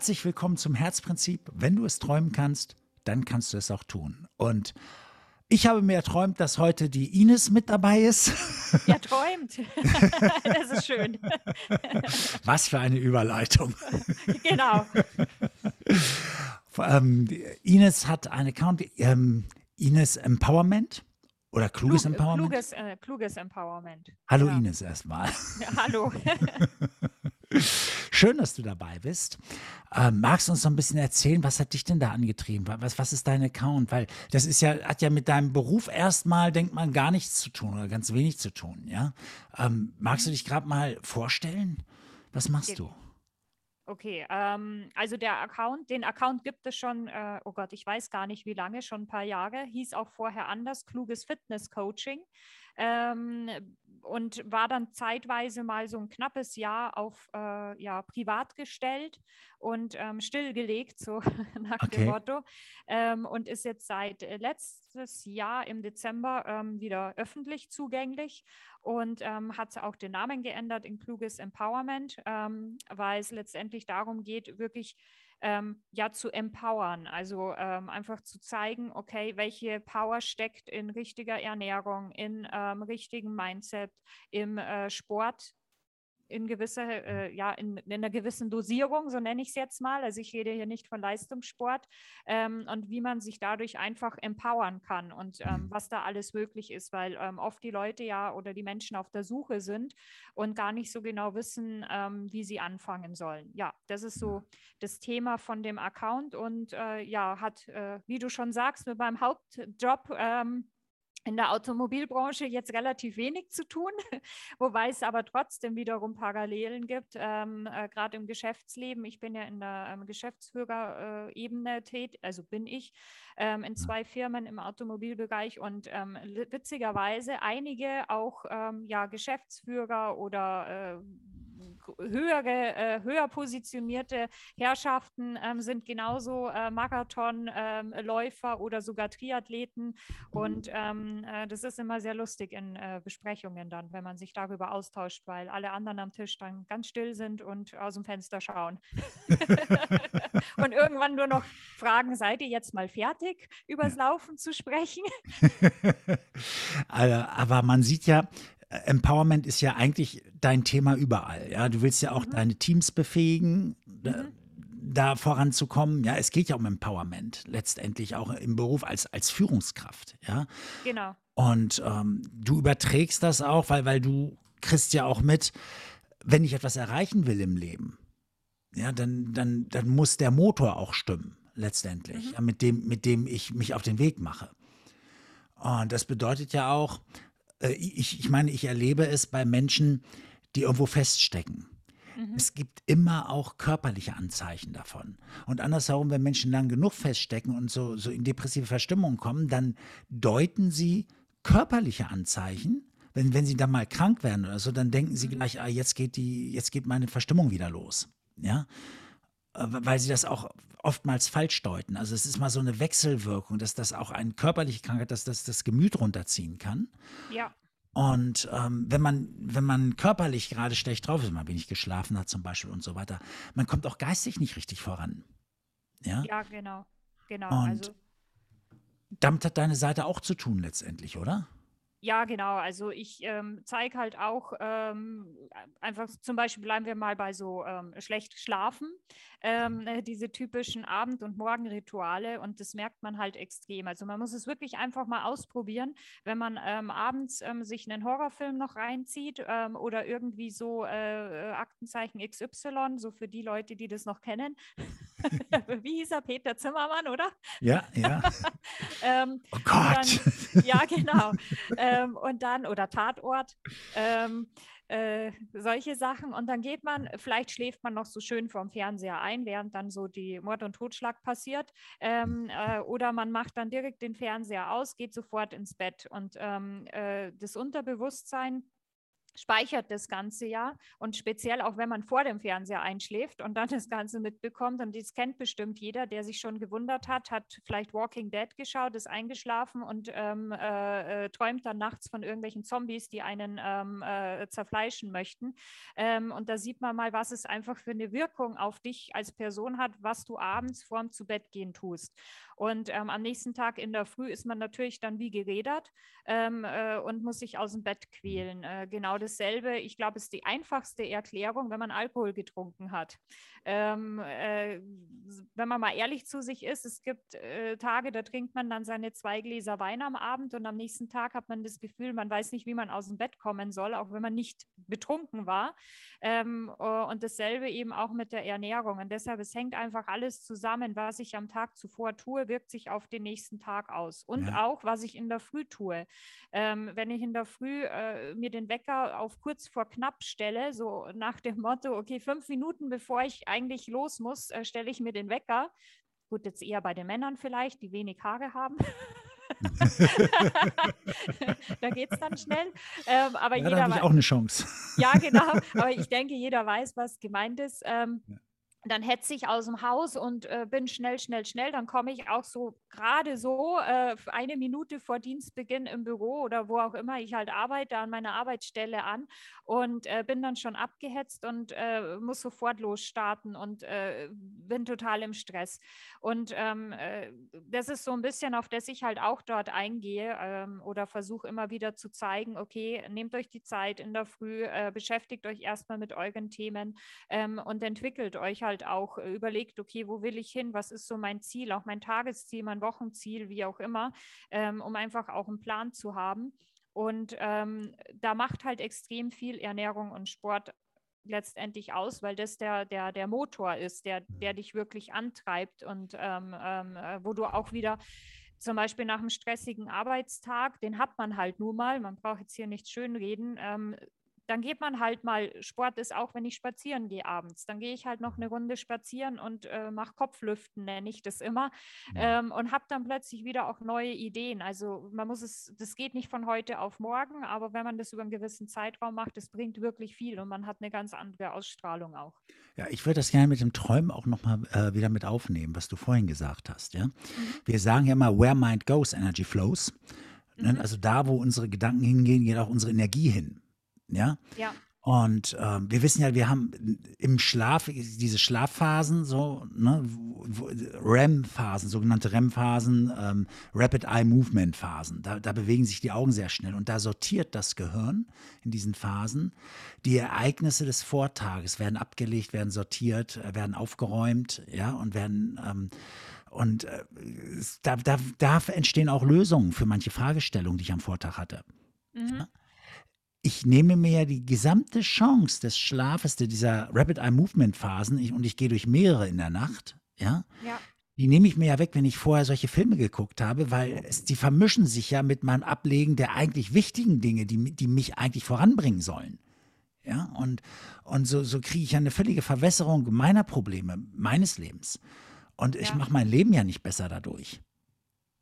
Herzlich willkommen zum Herzprinzip. Wenn du es träumen kannst, dann kannst du es auch tun. Und ich habe mir erträumt, dass heute die Ines mit dabei ist. Ja, träumt. das ist schön. Was für eine Überleitung. Genau. Ähm, Ines hat einen Account, ähm, Ines Empowerment oder Kluges Klug, Empowerment. Kluges, äh, kluges Empowerment. Hallo Ja. Ines erstmal. Ja, hallo. Schön, dass du dabei bist. Ähm, magst du uns noch ein bisschen erzählen, was hat dich denn da angetrieben? Was, was ist dein Account? Weil das ist ja, hat ja mit deinem Beruf erstmal, denkt man, gar nichts zu tun oder ganz wenig zu tun, ja? Ähm, magst du dich gerade mal vorstellen? Was machst du? Okay, ähm, also der Account, den Account gibt es schon, äh, oh Gott, ich weiß gar nicht wie lange, schon ein paar Jahre, hieß auch vorher anders, kluges Fitness Coaching. Ähm, und war dann zeitweise mal so ein knappes Jahr auf äh, ja, privat gestellt und ähm, stillgelegt, so nach Okay. dem Motto. Ähm, und ist jetzt seit äh, letztes Jahr im Dezember ähm, wieder öffentlich zugänglich und ähm, hat auch den Namen geändert in Kluges Empowerment, ähm, weil es letztendlich darum geht, wirklich ähm, ja zu empowern, also ähm, einfach zu zeigen, okay, welche Power steckt in richtiger Ernährung, in ähm, richtigen Mindset, im äh, Sport in gewisser, äh, ja, in, in einer gewissen Dosierung, so nenne ich es jetzt mal. Also ich rede hier nicht von Leistungssport ähm, und wie man sich dadurch einfach empowern kann und ähm, was da alles möglich ist, weil ähm, oft die Leute ja oder die Menschen auf der Suche sind und gar nicht so genau wissen, ähm, wie sie anfangen sollen. Ja, das ist so das Thema von dem Account und äh, ja, hat, äh, wie du schon sagst, mit meinem Hauptjob ähm, in der Automobilbranche jetzt relativ wenig zu tun, wobei es aber trotzdem wiederum Parallelen gibt, ähm, äh, gerade im Geschäftsleben. Ich bin ja in der ähm, Geschäftsführerebene tätig, also bin ich ähm, in zwei Firmen im Automobilbereich und ähm, witzigerweise einige auch ähm, ja, Geschäftsführer oder äh, höhere, äh, höher positionierte Herrschaften ähm, sind genauso äh, Marathonläufer oder sogar Triathleten. Und ähm, äh, das ist immer sehr lustig in Besprechungen dann, wenn man sich darüber austauscht, weil alle anderen am Tisch dann ganz still sind und aus dem Fenster schauen. und irgendwann nur noch fragen, seid ihr jetzt mal fertig, übers Laufen zu sprechen? Aber man sieht ja, Empowerment ist ja eigentlich dein Thema überall. Ja, du willst ja auch deine Teams befähigen, da- da voranzukommen. Ja, es geht ja um Empowerment letztendlich auch im Beruf als, als Führungskraft. Ja, genau. und ähm, du überträgst das auch, weil, weil du kriegst ja auch mit, wenn ich etwas erreichen will im Leben, ja, dann, dann, dann muss der Motor auch stimmen, letztendlich, ja, mit, dem, mit dem ich mich auf den Weg mache. Und das bedeutet ja auch, äh, ich, ich meine, ich erlebe es bei Menschen, die irgendwo feststecken. Es gibt immer auch körperliche Anzeichen davon. Und andersherum, wenn Menschen lang genug feststecken und so, so in depressive Verstimmung kommen, dann deuten sie körperliche Anzeichen. Wenn, wenn sie dann mal krank werden oder so, dann denken sie gleich, ah, jetzt geht die, jetzt geht meine Verstimmung wieder los. Ja. Äh, Weil sie das auch oftmals falsch deuten. Also es ist mal so eine Wechselwirkung, dass das auch eine körperliche Krankheit, dass das das Gemüt runterziehen kann. Ja. Und ähm, wenn man, wenn man körperlich gerade schlecht drauf ist, mal wenig geschlafen hat zum Beispiel und so weiter, man kommt auch geistig nicht richtig voran. Ja. Ja, genau. Genau. Und also Damit hat deine Seite auch zu tun letztendlich, oder? Ja, genau. Also ich ähm, zeige halt auch ähm, einfach zum Beispiel bleiben wir mal bei so ähm, schlecht schlafen, ähm, äh, diese typischen Abend- und Morgenrituale und das merkt man halt extrem. Also man muss es wirklich einfach mal ausprobieren, wenn man ähm, abends ähm, sich einen Horrorfilm noch reinzieht oder irgendwie so äh, äh, Aktenzeichen XY, so für die Leute, die das noch kennen. Wie hieß er? Peter Zimmermann, oder? Ja, ja. Oh Gott. Dann, ja, genau. ähm, und dann, oder Tatort, ähm, äh, solche Sachen. Und dann geht man, vielleicht schläft man noch so schön vorm Fernseher ein, während dann so die Mord und Totschlag passiert. Ähm, äh, oder man macht dann direkt den Fernseher aus, geht sofort ins Bett. Und ähm, äh, das Unterbewusstsein speichert das Ganze ja und speziell auch wenn man vor dem Fernseher einschläft und dann das Ganze mitbekommt und das kennt bestimmt jeder, der sich schon gewundert hat, hat vielleicht Walking Dead geschaut, ist eingeschlafen und ähm, äh, äh, träumt dann nachts von irgendwelchen Zombies, die einen ähm, äh, zerfleischen möchten. Ähm, und da sieht man mal, was es einfach für eine Wirkung auf dich als Person hat, was du abends vorm zu Bett gehen tust. Und ähm, am nächsten Tag in der Früh ist man natürlich dann wie gerädert ähm, äh, und muss sich aus dem Bett quälen. Äh, genau dasselbe, ich glaube, ist die einfachste Erklärung, wenn man Alkohol getrunken hat. Ähm, äh, wenn man mal ehrlich zu sich ist, es gibt äh, Tage, da trinkt man dann seine zwei Gläser Wein am Abend und am nächsten Tag hat man das Gefühl, man weiß nicht, wie man aus dem Bett kommen soll, auch wenn man nicht betrunken war. Ähm, und dasselbe eben auch mit der Ernährung. Und deshalb, es hängt einfach alles zusammen, was ich am Tag zuvor tue, wirkt sich auf den nächsten Tag aus. Und ja. auch, was ich in der Früh tue. Ähm, wenn ich in der Früh äh, mir den Wecker auf kurz vor knapp stelle, so nach dem Motto, okay, fünf Minuten bevor ich eigentlich los muss, äh, stelle ich mir den Wecker. Gut, jetzt eher bei den Männern vielleicht, die wenig Haare haben. da geht es dann schnell. Ähm, aber ja, jeder da habe ich auch eine Chance. ja, genau. Aber ich denke, jeder weiß, was gemeint ist. Ähm, ja dann hetze ich aus dem Haus und äh, bin schnell, schnell, schnell. Dann komme ich auch so gerade so äh, eine Minute vor Dienstbeginn im Büro oder wo auch immer ich halt arbeite, an meiner Arbeitsstelle an und äh, bin dann schon abgehetzt und äh, muss sofort losstarten und äh, bin total im Stress. Und ähm, äh, das ist so ein bisschen, auf das ich halt auch dort eingehe ähm, oder versuche immer wieder zu zeigen, okay, nehmt euch die Zeit in der Früh, beschäftigt euch erstmal mit euren Themen ähm, und entwickelt euch halt halt auch äh, überlegt, okay, wo will ich hin? Was ist so mein Ziel, auch mein Tagesziel, mein Wochenziel, wie auch immer, ähm, um einfach auch einen Plan zu haben. Und ähm, da macht halt extrem viel Ernährung und Sport letztendlich aus, weil das der, der, der Motor ist, der, der dich wirklich antreibt und ähm, ähm, äh, wo du auch wieder zum Beispiel nach einem stressigen Arbeitstag, den hat man halt nur mal, man braucht jetzt hier nicht schönreden, ähm, dann geht man halt mal, Sport ist auch, wenn ich spazieren gehe abends, dann gehe ich halt noch eine Runde spazieren und äh, mache Kopflüften, nenne ich das immer, ja. ähm, und habe dann plötzlich wieder auch neue Ideen. Also man muss es, das geht nicht von heute auf morgen, aber wenn man das über einen gewissen Zeitraum macht, das bringt wirklich viel und man hat eine ganz andere Ausstrahlung auch. Ja, ich würde das gerne mit dem Träumen auch nochmal äh, wieder mit aufnehmen, was du vorhin gesagt hast. Ja? Mhm. Wir sagen ja immer, where mind goes, energy flows. Ne? Mhm. Also da, wo unsere Gedanken hingehen, geht auch unsere Energie hin. Ja. Ja. Und ähm, wir wissen ja, wir haben im Schlaf diese Schlafphasen, so ne, REM-Phasen, sogenannte REM-Phasen, ähm, Rapid Eye Movement Phasen. Da, da, bewegen sich die Augen sehr schnell und da sortiert das Gehirn in diesen Phasen. Die Ereignisse des Vortages werden abgelegt, werden sortiert, äh, werden aufgeräumt, ja und werden ähm, und äh, da, da, da entstehen auch Lösungen für manche Fragestellungen, die ich am Vortag hatte. Mhm. Ja? Ich nehme mir ja die gesamte Chance des Schlafes, dieser Rapid Eye Movement Phasen, ich, und ich gehe durch mehrere in der Nacht, ja, ja. die nehme ich mir ja weg, wenn ich vorher solche Filme geguckt habe, weil es, die vermischen sich ja mit meinem Ablegen der eigentlich wichtigen Dinge, die, die mich eigentlich voranbringen sollen. Ja, und, und so, so kriege ich ja eine völlige Verwässerung meiner Probleme, meines Lebens. Und ich ja. mache mein Leben ja nicht besser dadurch.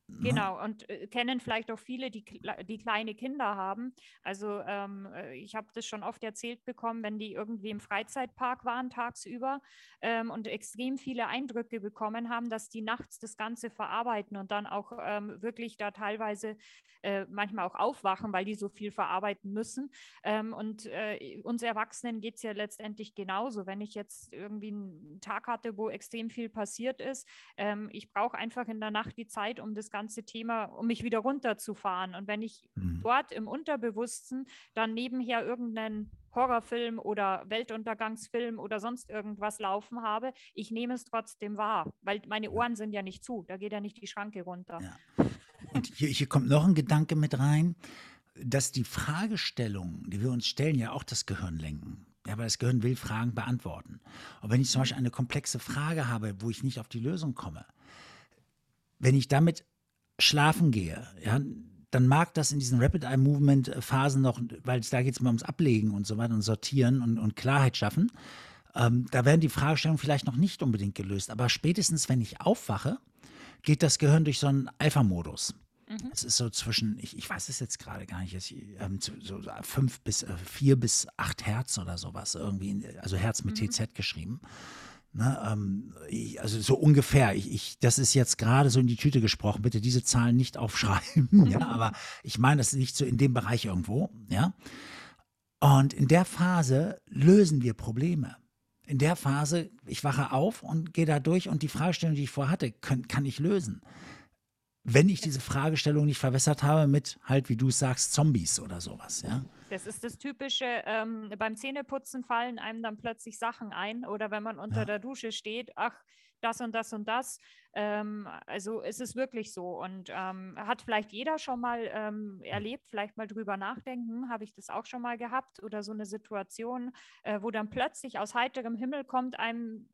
Ne? Genau, und äh, kennen vielleicht auch viele, die, die kleine Kinder haben. Also ähm, äh, ich habe das schon oft erzählt bekommen, wenn die irgendwie im Freizeitpark waren tagsüber ähm, und extrem viele Eindrücke bekommen haben, dass die nachts das Ganze verarbeiten und dann auch ähm, wirklich da teilweise äh, manchmal auch aufwachen, weil die so viel verarbeiten müssen. Ähm, und äh, uns Erwachsenen geht es ja letztendlich genauso. Wenn ich jetzt irgendwie einen Tag hatte, wo extrem viel passiert ist, ähm, ich brauche einfach in der Nacht die Zeit, um das Ganze ganze Thema, um mich wieder runterzufahren. Und wenn ich mhm. dort im Unterbewussten dann nebenher irgendeinen Horrorfilm oder Weltuntergangsfilm oder sonst irgendwas laufen habe, ich nehme es trotzdem wahr, weil meine Ohren sind ja nicht zu, da geht ja nicht die Schranke runter. Ja. Und hier, hier kommt noch ein Gedanke mit rein, dass die Fragestellungen, die wir uns stellen, ja auch das Gehirn lenken. Ja, weil das Gehirn will Fragen beantworten. Und wenn ich zum Beispiel eine komplexe Frage habe, wo ich nicht auf die Lösung komme, wenn ich damit schlafen gehe, ja, dann mag das in diesen Rapid Eye Movement Phasen noch, weil da geht es mal ums Ablegen und so weiter und sortieren und, und Klarheit schaffen. Ähm, da werden die Fragestellungen vielleicht noch nicht unbedingt gelöst, aber spätestens, wenn ich aufwache, geht das Gehirn durch so einen Alpha-Modus. Mhm. Es ist so zwischen, ich, ich weiß es jetzt gerade gar nicht, jetzt, ähm, so fünf bis äh, vier bis acht Hertz oder sowas irgendwie, also Herz mit mhm. TZ geschrieben. Ne, ähm, ich, also so ungefähr. Ich, ich, das ist jetzt gerade so in die Tüte gesprochen. Bitte diese Zahlen nicht aufschreiben. ja, aber ich meine, das liegt so in dem Bereich irgendwo. Ja. Und in der Phase lösen wir Probleme. In der Phase, ich wache auf und gehe da durch und die Fragestellung, die ich vorher hatte, können, kann ich lösen wenn ich diese Fragestellung nicht verwässert habe mit halt, wie du sagst, Zombies oder sowas, ja. Das ist das Typische, ähm, beim Zähneputzen fallen einem dann plötzlich Sachen ein oder wenn man unter ja. der Dusche steht, ach, das und das und das. Ähm, also es ist wirklich so und ähm, hat vielleicht jeder schon mal ähm, erlebt, vielleicht mal drüber nachdenken, habe ich das auch schon mal gehabt oder so eine Situation, äh, wo dann plötzlich aus heiterem Himmel kommt einem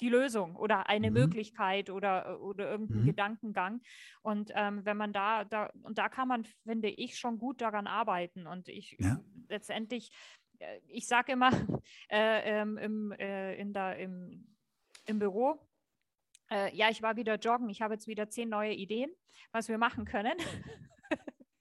die Lösung oder eine mhm. Möglichkeit oder, äh, oder irgendein mhm. Gedankengang. Und ähm, wenn man da, da, und da kann man, finde ich, schon gut daran arbeiten. Und ich ja. letztendlich, äh, ich sage immer äh, ähm, im, äh, in der, im, im Büro, äh, ja, ich war wieder joggen, ich habe jetzt wieder zehn neue Ideen, was wir machen können.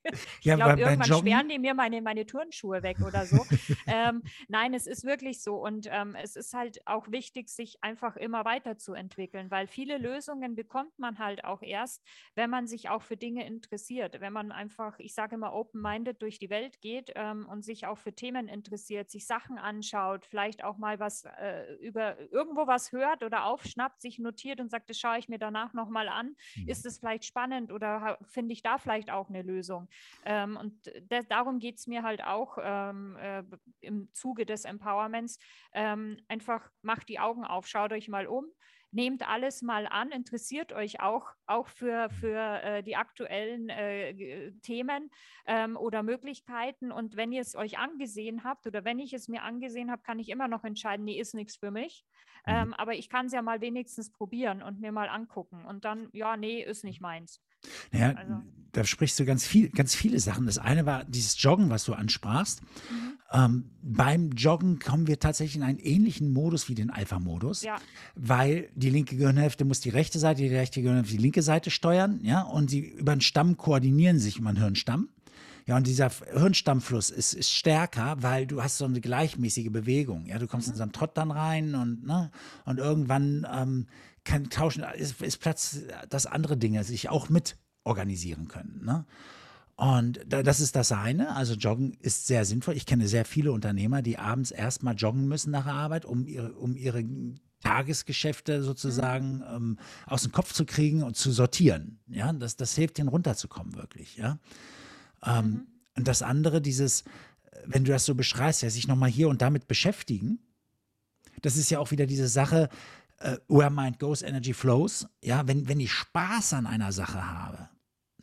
Ich ja, glaube, irgendwann Joggen... sperren die mir meine, meine Turnschuhe weg oder so. ähm, nein, es ist wirklich so. Und ähm, es ist halt auch wichtig, sich einfach immer weiterzuentwickeln, weil viele Lösungen bekommt man halt auch erst, wenn man sich auch für Dinge interessiert. Wenn man einfach, ich sage immer, open-minded durch die Welt geht ähm, und sich auch für Themen interessiert, sich Sachen anschaut, vielleicht auch mal was äh, über irgendwo was hört oder aufschnappt, sich notiert und sagt, das schaue ich mir danach nochmal an. Mhm. Ist es vielleicht spannend oder finde ich da vielleicht auch eine Lösung? Ähm, und darum geht es mir halt auch ähm, äh, im Zuge des Empowerments. Ähm, einfach macht die Augen auf, schaut euch mal um nehmt alles mal an, interessiert euch auch, auch für, für äh, die aktuellen äh, Themen ähm, oder Möglichkeiten. Und wenn ihr es euch angesehen habt oder wenn ich es mir angesehen habe, kann ich immer noch entscheiden, nee, ist nichts für mich. Mhm. Ähm, aber ich kann es ja mal wenigstens probieren und mir mal angucken. Und dann, ja, nee, ist nicht meins. Naja, also. da sprichst du ganz viel, ganz viele Sachen. Das eine war dieses Joggen, was du ansprachst. Mhm. Ähm, beim Joggen kommen wir tatsächlich in einen ähnlichen Modus wie den Alpha-Modus, ja. weil die linke Gehirnhälfte muss die rechte Seite, die rechte Gehirnhälfte die linke Seite steuern, ja, und sie über den Stamm koordinieren sich über den Hirnstamm. Ja, und dieser Hirnstammfluss ist, ist stärker, weil du hast so eine gleichmäßige Bewegung. Ja, du kommst mhm. in so einen Trott dann rein und, ne, und irgendwann ähm, kann tauschen, ist, ist Platz, dass andere Dinge sich auch mit organisieren können. Ne? Und das ist das eine. Also Joggen ist sehr sinnvoll. Ich kenne sehr viele Unternehmer, die abends erstmal joggen müssen nach der Arbeit, um ihre, um ihre Tagesgeschäfte sozusagen mhm. ähm, aus dem Kopf zu kriegen und zu sortieren. Ja, das, das hilft ihnen runterzukommen, wirklich. Ja. Ähm, mhm. Und das andere, dieses, wenn du das so beschreibst, ja, sich nochmal hier und damit beschäftigen, das ist ja auch wieder diese Sache, uh, where mind goes, energy flows. Ja, wenn, wenn ich Spaß an einer Sache habe,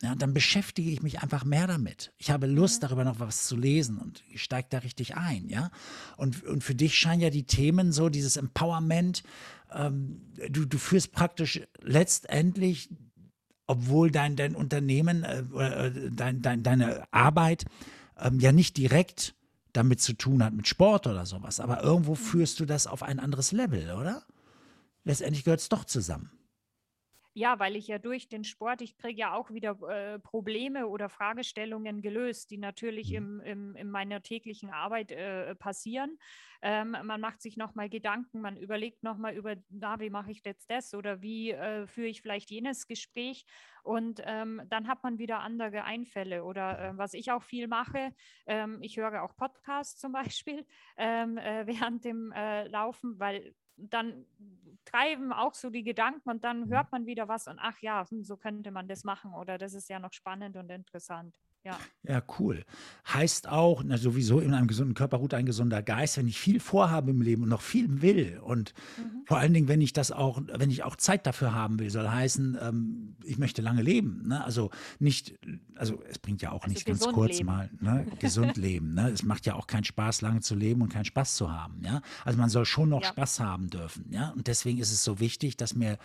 ja, dann beschäftige ich mich einfach mehr damit. Ich habe Lust, mhm. darüber noch was zu lesen und ich steige da richtig ein, ja. Und, und für dich scheinen ja die Themen so, dieses Empowerment, ähm, du, du führst praktisch letztendlich, obwohl dein, dein Unternehmen, äh, äh, dein, dein, deine Arbeit ähm, ja nicht direkt damit zu tun hat, mit Sport oder sowas, aber irgendwo mhm. führst du das auf ein anderes Level, oder? Letztendlich gehört es doch zusammen. Ja, weil ich ja durch den Sport, ich kriege ja auch wieder äh, Probleme oder Fragestellungen gelöst, die natürlich mhm. im, im, in meiner täglichen Arbeit äh, passieren. Ähm, man macht sich nochmal Gedanken, man überlegt nochmal über, na, wie mache ich jetzt das oder wie äh, führe ich vielleicht jenes Gespräch. Und ähm, dann hat man wieder andere Einfälle. Oder äh, was ich auch viel mache, ähm, ich höre auch Podcasts zum Beispiel ähm, äh, während dem äh, Laufen, weil dann treiben auch so die Gedanken und dann mhm. hört man wieder was und ach ja, hm, so könnte man das machen oder das ist ja noch spannend und interessant. Ja. Ja, cool. Heißt auch, na, sowieso in einem gesunden Körper ruht ein gesunder Geist, wenn ich viel vorhabe im Leben und noch viel will und mhm. vor allen Dingen, wenn ich das auch, wenn ich auch Zeit dafür haben will, soll heißen, ähm, ich möchte lange leben. Ne? Also nicht, also es bringt ja auch also nicht ganz kurz leben. mal, ne? gesund leben. Ne? Es macht ja auch keinen Spaß, lange zu leben und keinen Spaß zu haben. Ja? Also man soll schon noch ja. Spaß haben dürfen. Ja? Und deswegen ist es so wichtig, dass mir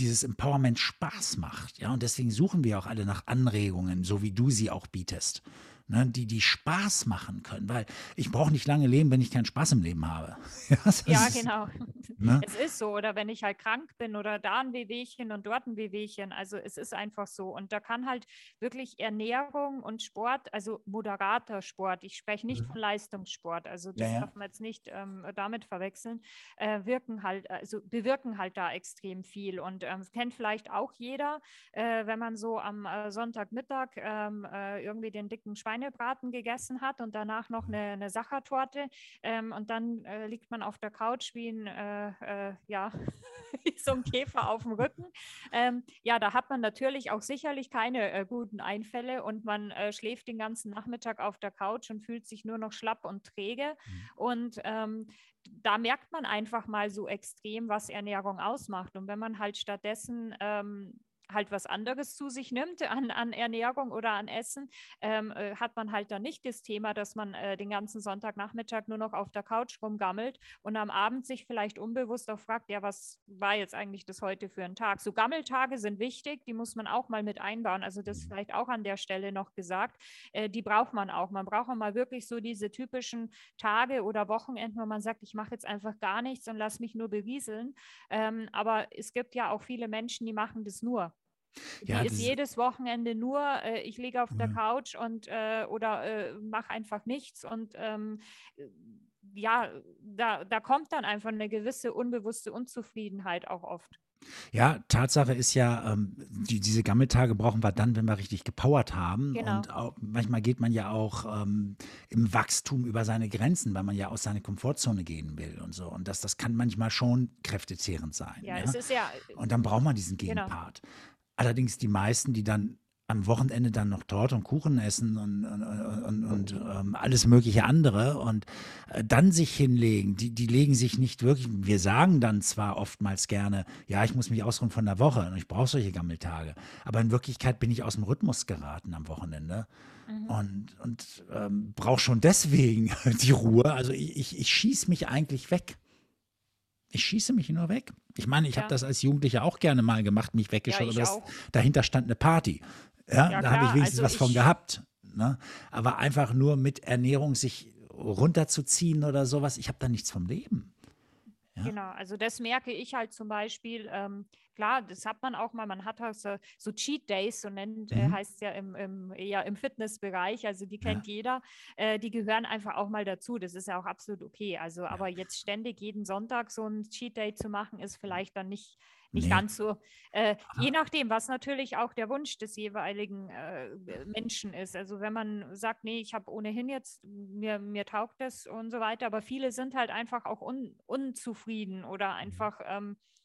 dieses Empowerment Spaß macht. Ja, und deswegen suchen wir auch alle nach Anregungen, so wie du sie auch bietest. Ne, die, die Spaß machen können. Weil ich brauche nicht lange leben, wenn ich keinen Spaß im Leben habe. ja, genau. Ne? Es ist so. Oder wenn ich halt krank bin oder da ein Wehwehchen und dort ein Wehwehchen. Also es ist einfach so. Und da kann halt wirklich Ernährung und Sport, also moderater Sport, ich spreche nicht mhm. von Leistungssport, also das ja, ja. darf man jetzt nicht ähm, damit verwechseln, äh, wirken halt, also bewirken halt da extrem viel. Und ähm, kennt vielleicht auch jeder, äh, wenn man so am äh, Sonntagmittag ähm, äh, irgendwie den dicken Schweinebraten gegessen hat und danach noch eine, eine Sachertorte ähm, und dann äh, liegt man auf der Couch wie ein, äh, ja, so ein Käfer auf dem Rücken. Ähm, ja, da hat man natürlich auch sicherlich keine guten Einfälle und man schläft den ganzen Nachmittag auf der Couch und fühlt sich nur noch schlapp und träge. Mhm. Und ähm, da merkt man einfach mal so extrem, was Ernährung ausmacht. Und wenn man halt stattdessen ähm, halt was anderes zu sich nimmt an, an Ernährung oder an Essen, ähm, äh, hat man halt dann nicht das Thema, dass man äh, den ganzen Sonntagnachmittag nur noch auf der Couch rumgammelt und am Abend sich vielleicht unbewusst auch fragt, ja, was war jetzt eigentlich das heute für ein Tag? So Gammeltage sind wichtig, die muss man auch mal mit einbauen. Also das vielleicht auch an der Stelle noch gesagt, äh, die braucht man auch. Man braucht auch mal wirklich so diese typischen Tage oder Wochenenden, wo man sagt, ich mache jetzt einfach gar nichts und lass mich nur berieseln. Ähm, aber es gibt ja auch viele Menschen, die machen das nur. Ja, die ist jedes Wochenende nur, äh, ich liege auf ja. der Couch und äh, oder äh, mache einfach nichts und ähm, ja, da, da kommt dann einfach eine gewisse unbewusste Unzufriedenheit auch oft. Ja, Tatsache ist ja, ähm, die, diese Gammeltage brauchen wir dann, wenn wir richtig gepowert haben. Genau. Und auch, manchmal geht man ja auch ähm, im Wachstum über seine Grenzen, weil man ja aus seiner Komfortzone gehen will und so. Und das, das kann manchmal schon kräftezehrend sein. Ja, ja? es ist ja. Und dann braucht man diesen genau. Gegenpart. Genau. Allerdings die meisten, die dann am Wochenende dann noch Torte und Kuchen essen und, und, und, und ähm, alles mögliche andere und äh, dann sich hinlegen, die, die legen sich nicht wirklich, wir sagen dann zwar oftmals gerne, ja, ich muss mich ausruhen von der Woche und ich brauche solche Gammeltage, aber in Wirklichkeit bin ich aus dem Rhythmus geraten am Wochenende mhm. und, und ähm, brauche schon deswegen die Ruhe. Also ich, ich, ich schieße mich eigentlich weg. Ich schieße mich nur weg. Ich meine, ich ja. habe das als Jugendlicher auch gerne mal gemacht, mich weggeschossen. Ja, dahinter stand eine Party. Ja, ja da habe ich wenigstens also was ich, von gehabt. Ne? Aber einfach nur mit Ernährung sich runterzuziehen oder sowas, ich habe da nichts vom Leben. Ja? Genau, also das merke ich halt zum Beispiel. Ähm, klar, das hat man auch mal, man hat auch so, so Cheat Days, so nennt, äh, mhm. äh, heißt es ja im, im, eher im Fitnessbereich, also die kennt ja. jeder, äh, die gehören einfach auch mal dazu. Das ist ja auch absolut okay. Also, aber jetzt ständig jeden Sonntag so ein Cheat Day zu machen, ist vielleicht dann nicht nicht nee. ganz so. Äh, je nachdem, was natürlich auch der Wunsch des jeweiligen äh, Menschen ist. Also wenn man sagt, nee, ich habe ohnehin jetzt, mir, mir taugt das und so weiter, aber viele sind halt einfach auch un, unzufrieden oder mhm. einfach ähm, äh,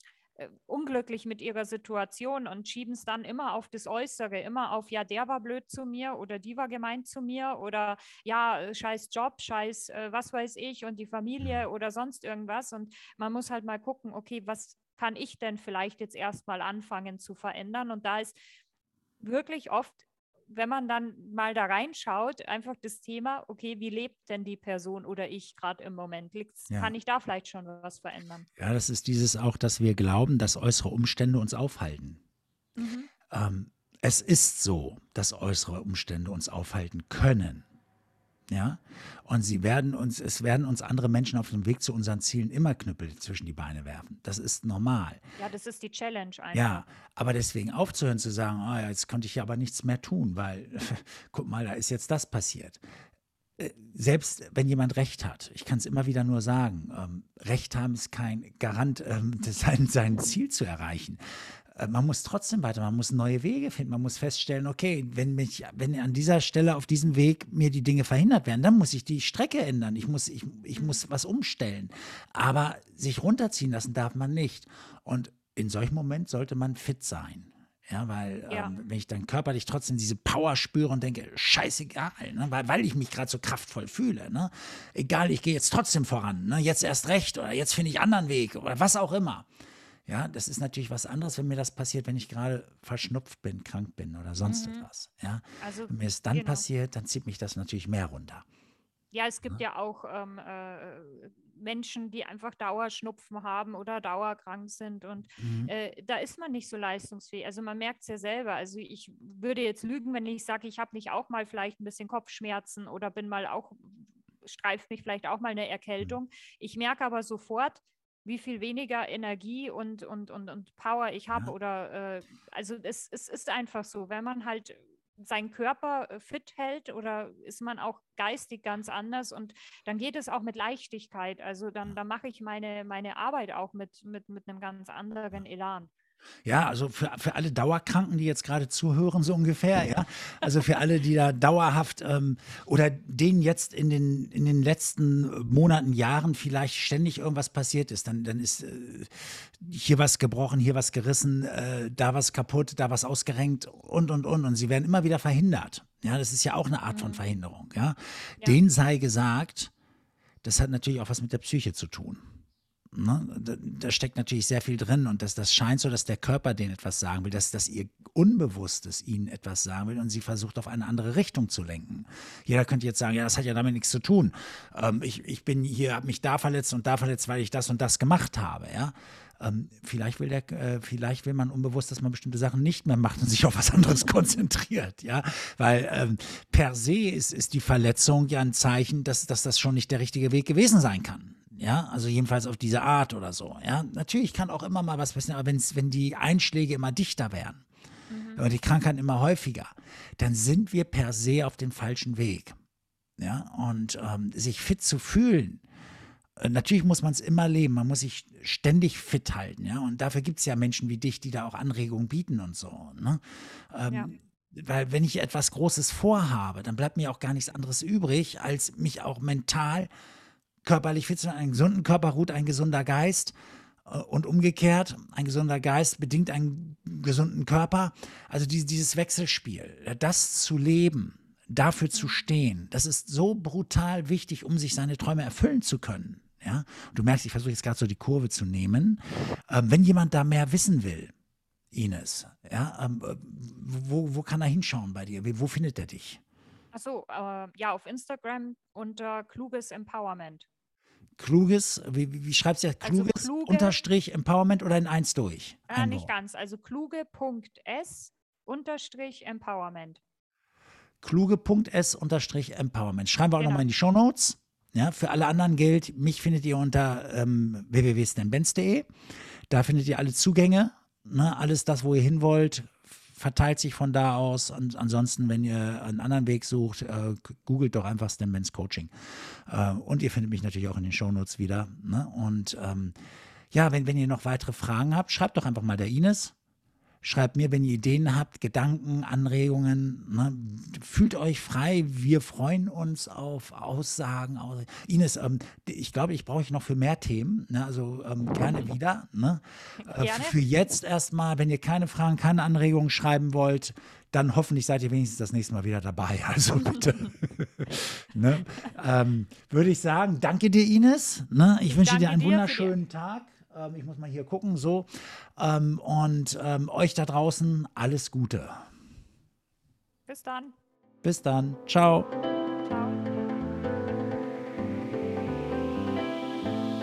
unglücklich mit ihrer Situation und schieben es dann immer auf das Äußere, immer auf, ja, der war blöd zu mir oder die war gemeint zu mir oder ja, äh, scheiß Job, scheiß äh, was weiß ich und die Familie mhm. oder sonst irgendwas. Und man muss halt mal gucken, okay, was kann ich denn vielleicht jetzt erstmal anfangen zu verändern? Und da ist wirklich oft, wenn man dann mal da reinschaut, einfach das Thema, okay, wie lebt denn die Person oder ich gerade im Moment? Ja. Kann ich da vielleicht schon was verändern? Ja, das ist dieses auch, dass wir glauben, dass äußere Umstände uns aufhalten. Mhm. Ähm, es ist so, dass äußere Umstände uns aufhalten können. Ja, und sie werden uns, es werden uns andere Menschen auf dem Weg zu unseren Zielen immer Knüppel zwischen die Beine werfen. Das ist normal. Ja, das ist die Challenge einfach. Ja, aber deswegen aufzuhören zu sagen, oh ja, jetzt konnte ich ja aber nichts mehr tun, weil guck mal, da ist jetzt das passiert. Äh, selbst wenn jemand Recht hat, ich kann es immer wieder nur sagen, ähm, Recht haben ist kein Garant, ähm, sein, sein Ziel zu erreichen. Äh, man muss trotzdem weiter, man muss neue Wege finden, man muss feststellen, okay, wenn mich, wenn an dieser Stelle auf diesem Weg mir die Dinge verhindert werden, dann muss ich die Strecke ändern, ich muss, ich, ich muss was umstellen. Aber sich runterziehen lassen darf man nicht. Und in solchem Moment sollte man fit sein. Ja, weil ja. Ähm, wenn ich dann körperlich trotzdem diese Power spüre und denke, scheißegal, ne, weil, weil ich mich gerade so kraftvoll fühle, ne? egal, ich gehe jetzt trotzdem voran, ne? jetzt erst recht oder jetzt finde ich anderen Weg oder was auch immer. Ja, das ist natürlich was anderes, wenn mir das passiert, wenn ich gerade verschnupft bin, krank bin oder sonst mhm. etwas. Ja, also, wenn mir es dann genau. passiert, dann zieht mich das natürlich mehr runter. ja, es gibt ja, ja auch ähm, äh, Menschen, die einfach Dauerschnupfen haben oder dauerkrank sind. Und mhm. äh, da ist man nicht so leistungsfähig. Also man merkt es ja selber. Also ich würde jetzt lügen, wenn ich sage, ich habe nicht auch mal vielleicht ein bisschen Kopfschmerzen oder bin mal auch, streift mich vielleicht auch mal eine Erkältung. Mhm. Ich merke aber sofort, wie viel weniger Energie und, und, und, und Power ich habe. Ja. Oder äh, also es, es ist einfach so, wenn man halt seinen Körper äh, fit hält oder ist man auch geistig ganz anders und dann geht es auch mit Leichtigkeit. Also dann, dann mache ich meine, meine Arbeit auch mit, mit, mit einem ganz anderen Elan. Ja, also für, für alle Dauerkranken, die jetzt gerade zuhören, so ungefähr, ja. Also für alle, die da dauerhaft ähm, oder denen jetzt in den, in den letzten Monaten, Jahren vielleicht ständig irgendwas passiert ist, dann, dann ist äh, hier was gebrochen, hier was gerissen, äh, da was kaputt, da was ausgerenkt und und und. Und sie werden immer wieder verhindert. Ja, das ist ja auch eine Art von mhm. Verhinderung, ja. ja. Denen sei gesagt, das hat natürlich auch was mit der Psyche zu tun. Ne? Da, da, steckt natürlich sehr viel drin und das, das scheint so, dass der Körper denen etwas sagen will, dass, dass ihr Unbewusstes ihnen etwas sagen will und sie versucht auf eine andere Richtung zu lenken. Jeder könnte jetzt sagen, ja, das hat ja damit nichts zu tun. Ähm, ich, ich bin hier, habe mich da verletzt und da verletzt, weil ich das und das gemacht habe, ja. Ähm, vielleicht, will der, äh, vielleicht will man unbewusst, dass man bestimmte Sachen nicht mehr macht und sich auf was anderes konzentriert, ja. Weil ähm, per se ist, ist die Verletzung ja ein Zeichen, dass, dass das schon nicht der richtige Weg gewesen sein kann. Ja, also jedenfalls auf diese Art oder so. Ja, natürlich kann auch immer mal was passieren, aber wenn's, wenn die Einschläge immer dichter werden mhm. und die Krankheiten immer häufiger, dann sind wir per se auf dem falschen Weg. Ja, und ähm, sich fit zu fühlen, äh, natürlich muss man es immer leben, man muss sich ständig fit halten, ja. Und dafür gibt es ja Menschen wie dich, die da auch Anregungen bieten und so. Ne? Ähm, ja. Weil wenn ich etwas Großes vorhabe, dann bleibt mir auch gar nichts anderes übrig, als mich auch mental körperlich fit zu sein. Einen gesunden Körper ruht ein gesunder Geist. Äh, und umgekehrt, ein gesunder Geist bedingt einen gesunden Körper. Also dieses Wechselspiel, das zu leben, dafür zu stehen, das ist so brutal wichtig, um sich seine Träume erfüllen zu können. Ja? du merkst, ich versuche jetzt gerade so die Kurve zu nehmen. Ähm, wenn jemand da mehr wissen will, Ines, ja, ähm, äh, wo, wo kann er hinschauen bei dir? Wo findet er dich? Achso, äh, ja, auf Instagram unter Kluges Empowerment. Kluges, wie, wie schreibst du das? Also kluges also kluge, unterstrich Empowerment oder in eins durch? Äh, nicht ganz, also kluge.s unterstrich Empowerment. Kluge.s unterstrich Empowerment. Schreiben wir auch genau. nochmal in die Show Notes. Ja, für alle anderen gilt, mich findet ihr unter ähm, www.stanbenz.de. Da findet ihr alle Zugänge, ne, alles das, wo ihr hin wollt, verteilt sich von da aus. Und ansonsten, wenn ihr einen anderen Weg sucht, äh, googelt doch einfach Stem Coaching. Äh, und ihr findet mich natürlich auch in den Shownotes wieder. Ne? Und ähm, ja, wenn, wenn ihr noch weitere Fragen habt, schreibt doch einfach mal der Ines. Schreibt mir, wenn ihr Ideen habt, Gedanken, Anregungen. Ne? Fühlt euch frei. Wir freuen uns auf Aussagen. Ines, ähm, ich glaube, ich brauche ich noch für mehr Themen. Ne? Also ähm, gerne wieder. Ne? Äh. Für jetzt erstmal, wenn ihr keine Fragen, keine Anregungen schreiben wollt, dann hoffentlich seid ihr wenigstens das nächste Mal wieder dabei. Also bitte. ne? ähm, Würde ich sagen, danke dir, Ines. Ne? Ich wünsche dir einen wunderschönen Tag. Ähm, ich muss mal hier gucken, so. Ähm, und ähm, euch da draußen alles Gute. Bis dann. Bis dann. Ciao.